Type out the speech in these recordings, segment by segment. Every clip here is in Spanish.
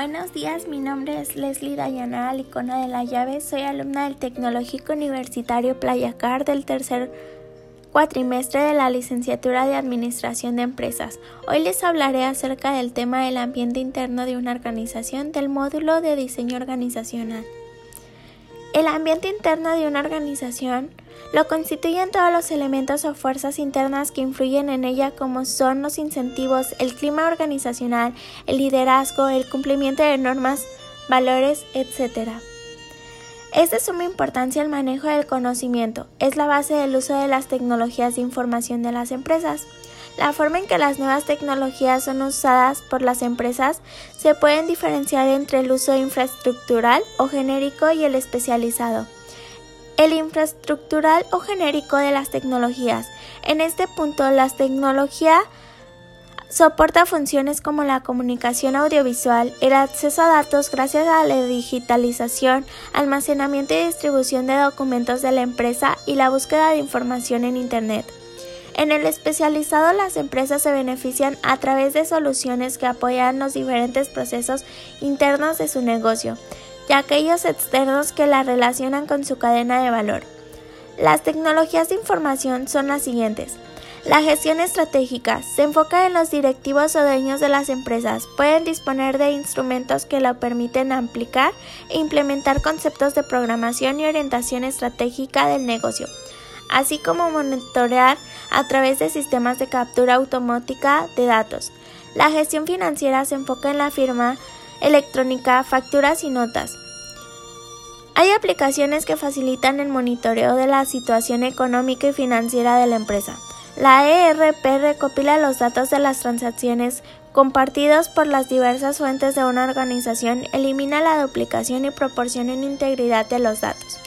Buenos días, mi nombre es Leslie Dayanara Licona de la Llave, soy alumna del Tecnológico Universitario Playacar del tercer cuatrimestre de la licenciatura de Administración de Empresas. Hoy les hablaré acerca del tema del ambiente interno de una organización del módulo de diseño organizacional. El ambiente interno de una organización lo constituyen todos los elementos o fuerzas internas que influyen en ella como son los incentivos, el clima organizacional, el liderazgo, el cumplimiento de normas, valores, etc. Es de suma importancia el manejo del conocimiento, es la base del uso de las tecnologías de información de las empresas. La forma en que las nuevas tecnologías son usadas por las empresas se pueden diferenciar entre el uso infraestructural o genérico y el especializado el infraestructural o genérico de las tecnologías. En este punto, la tecnología soporta funciones como la comunicación audiovisual, el acceso a datos gracias a la digitalización, almacenamiento y distribución de documentos de la empresa y la búsqueda de información en Internet. En el especializado las empresas se benefician a través de soluciones que apoyan los diferentes procesos internos de su negocio y aquellos externos que la relacionan con su cadena de valor. Las tecnologías de información son las siguientes. La gestión estratégica se enfoca en los directivos o dueños de las empresas. Pueden disponer de instrumentos que lo permiten aplicar e implementar conceptos de programación y orientación estratégica del negocio, así como monitorear a través de sistemas de captura automática de datos. La gestión financiera se enfoca en la firma electrónica, facturas y notas. Hay aplicaciones que facilitan el monitoreo de la situación económica y financiera de la empresa. La ERP recopila los datos de las transacciones compartidos por las diversas fuentes de una organización, elimina la duplicación y proporciona integridad de los datos.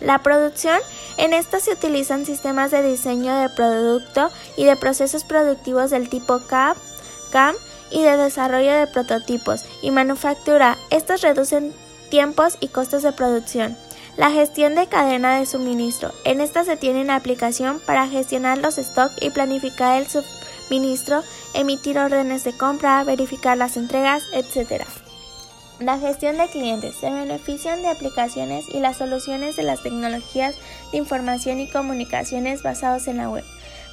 La producción, en esta se utilizan sistemas de diseño de producto y de procesos productivos del tipo CAM y de desarrollo de prototipos y manufactura. Estos reducen tiempos y costos de producción. La gestión de cadena de suministro. En esta se tiene una aplicación para gestionar los stocks y planificar el suministro, emitir órdenes de compra, verificar las entregas, etc. La gestión de clientes. Se benefician de aplicaciones y las soluciones de las tecnologías de información y comunicaciones basados en la web.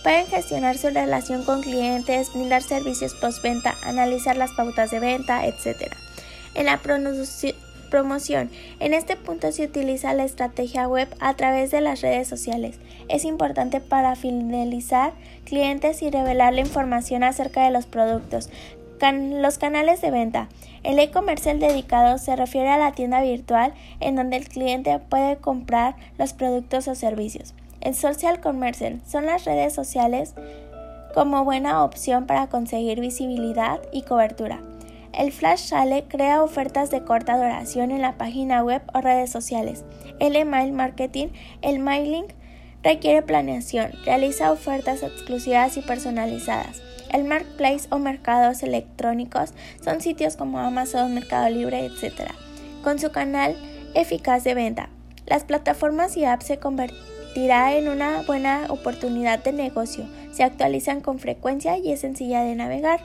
Pueden gestionar su relación con clientes, brindar servicios postventa, analizar las pautas de venta, etc. En la promoción. En este punto se utiliza la estrategia web a través de las redes sociales. Es importante para fidelizar clientes y revelar la información acerca de los productos. los canales de venta. El e-commerce dedicado se refiere a la tienda virtual en donde el cliente puede comprar los productos o servicios. El social commerce son las redes sociales como buena opción para conseguir visibilidad y cobertura. El Flash Sale crea ofertas de corta duración en la página web o redes sociales. El email marketing, el mailing requiere planeación, realiza ofertas exclusivas y personalizadas. El marketplace o mercados electrónicos son sitios como Amazon, Mercado Libre, etc. Con su canal eficaz de venta, las plataformas y apps se convertirá en una buena oportunidad de negocio, se actualizan con frecuencia y es sencilla de navegar.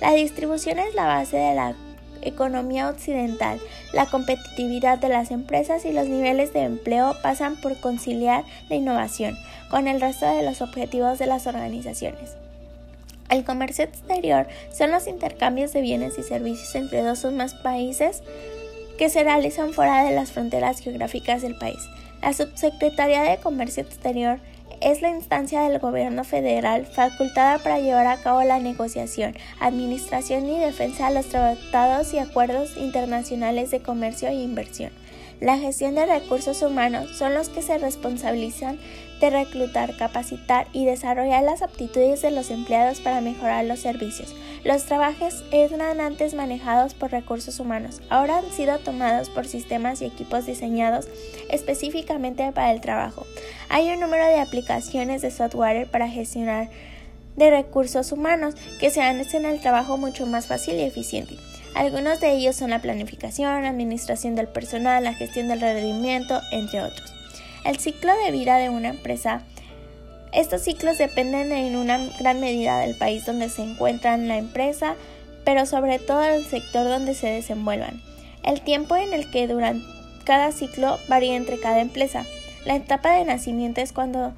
La distribución es la base de la economía occidental. La competitividad de las empresas y los niveles de empleo pasan por conciliar la innovación con el resto de los objetivos de las organizaciones. El comercio exterior son los intercambios de bienes y servicios entre dos o más países que se realizan fuera de las fronteras geográficas del país. La Subsecretaría de Comercio Exterior es la instancia del gobierno federal facultada para llevar a cabo la negociación, administración y defensa de los tratados y acuerdos internacionales de comercio e inversión. La gestión de recursos humanos son los que se responsabilizan de reclutar, capacitar y desarrollar las aptitudes de los empleados para mejorar los servicios. Los trabajos eran antes manejados por recursos humanos, ahora han sido tomados por sistemas y equipos diseñados específicamente para el trabajo. Hay un número de aplicaciones de software para gestionar de recursos humanos que se hacen el trabajo mucho más fácil y eficiente. Algunos de ellos son la planificación, la administración del personal, la gestión del rendimiento, entre otros. El ciclo de vida de una empresa. Estos ciclos dependen en una gran medida del país donde se encuentra la empresa, pero sobre todo el sector donde se desenvuelvan. El tiempo en el que duran cada ciclo varía entre cada empresa. La etapa de nacimiento es cuando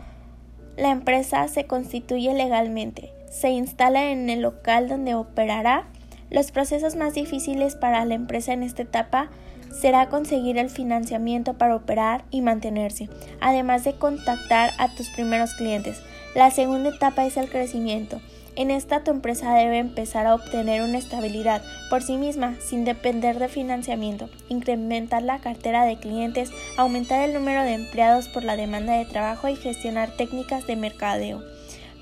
la empresa se constituye legalmente, se instala en el local donde operará. Los procesos más difíciles para la empresa en esta etapa será conseguir el financiamiento para operar y mantenerse, además de contactar a tus primeros clientes. La segunda etapa es el crecimiento. En esta tu empresa debe empezar a obtener una estabilidad por sí misma sin depender de financiamiento, incrementar la cartera de clientes, aumentar el número de empleados por la demanda de trabajo y gestionar técnicas de mercadeo.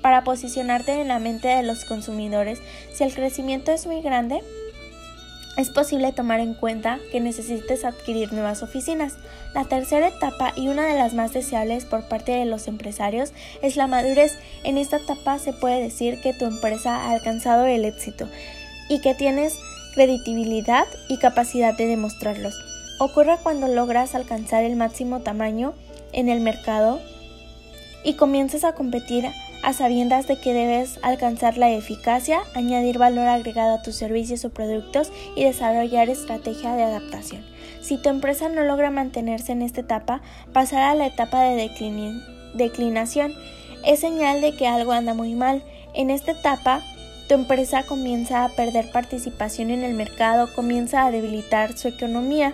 Para posicionarte en la mente de los consumidores, si el crecimiento es muy grande, es posible tomar en cuenta que necesites adquirir nuevas oficinas. La tercera etapa y una de las más deseables por parte de los empresarios es la madurez. En esta etapa se puede decir que tu empresa ha alcanzado el éxito y que tienes credibilidad y capacidad de demostrarlos. Ocurre cuando logras alcanzar el máximo tamaño en el mercado y comienzas a competir a sabiendas de que debes alcanzar la eficacia, añadir valor agregado a tus servicios o productos y desarrollar estrategia de adaptación. Si tu empresa no logra mantenerse en esta etapa, pasará a la etapa de declinación. Es señal de que algo anda muy mal. En esta etapa, tu empresa comienza a perder participación en el mercado, comienza a debilitar su economía.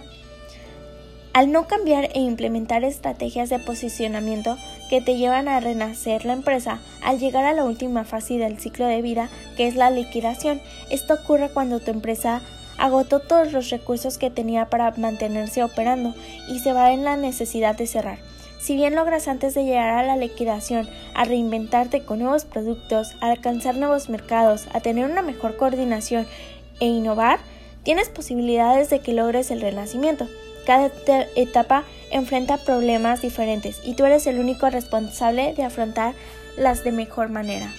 Al no cambiar e implementar estrategias de posicionamiento que te llevan a renacer la empresa, al llegar a la última fase del ciclo de vida, que es la liquidación, esto ocurre cuando tu empresa agotó todos los recursos que tenía para mantenerse operando y se va en la necesidad de cerrar. Si bien logras antes de llegar a la liquidación a reinventarte con nuevos productos, a alcanzar nuevos mercados, a tener una mejor coordinación e innovar, tienes posibilidades de que logres el renacimiento. Cada etapa enfrenta problemas diferentes y tú eres el único responsable de afrontarlas de mejor manera.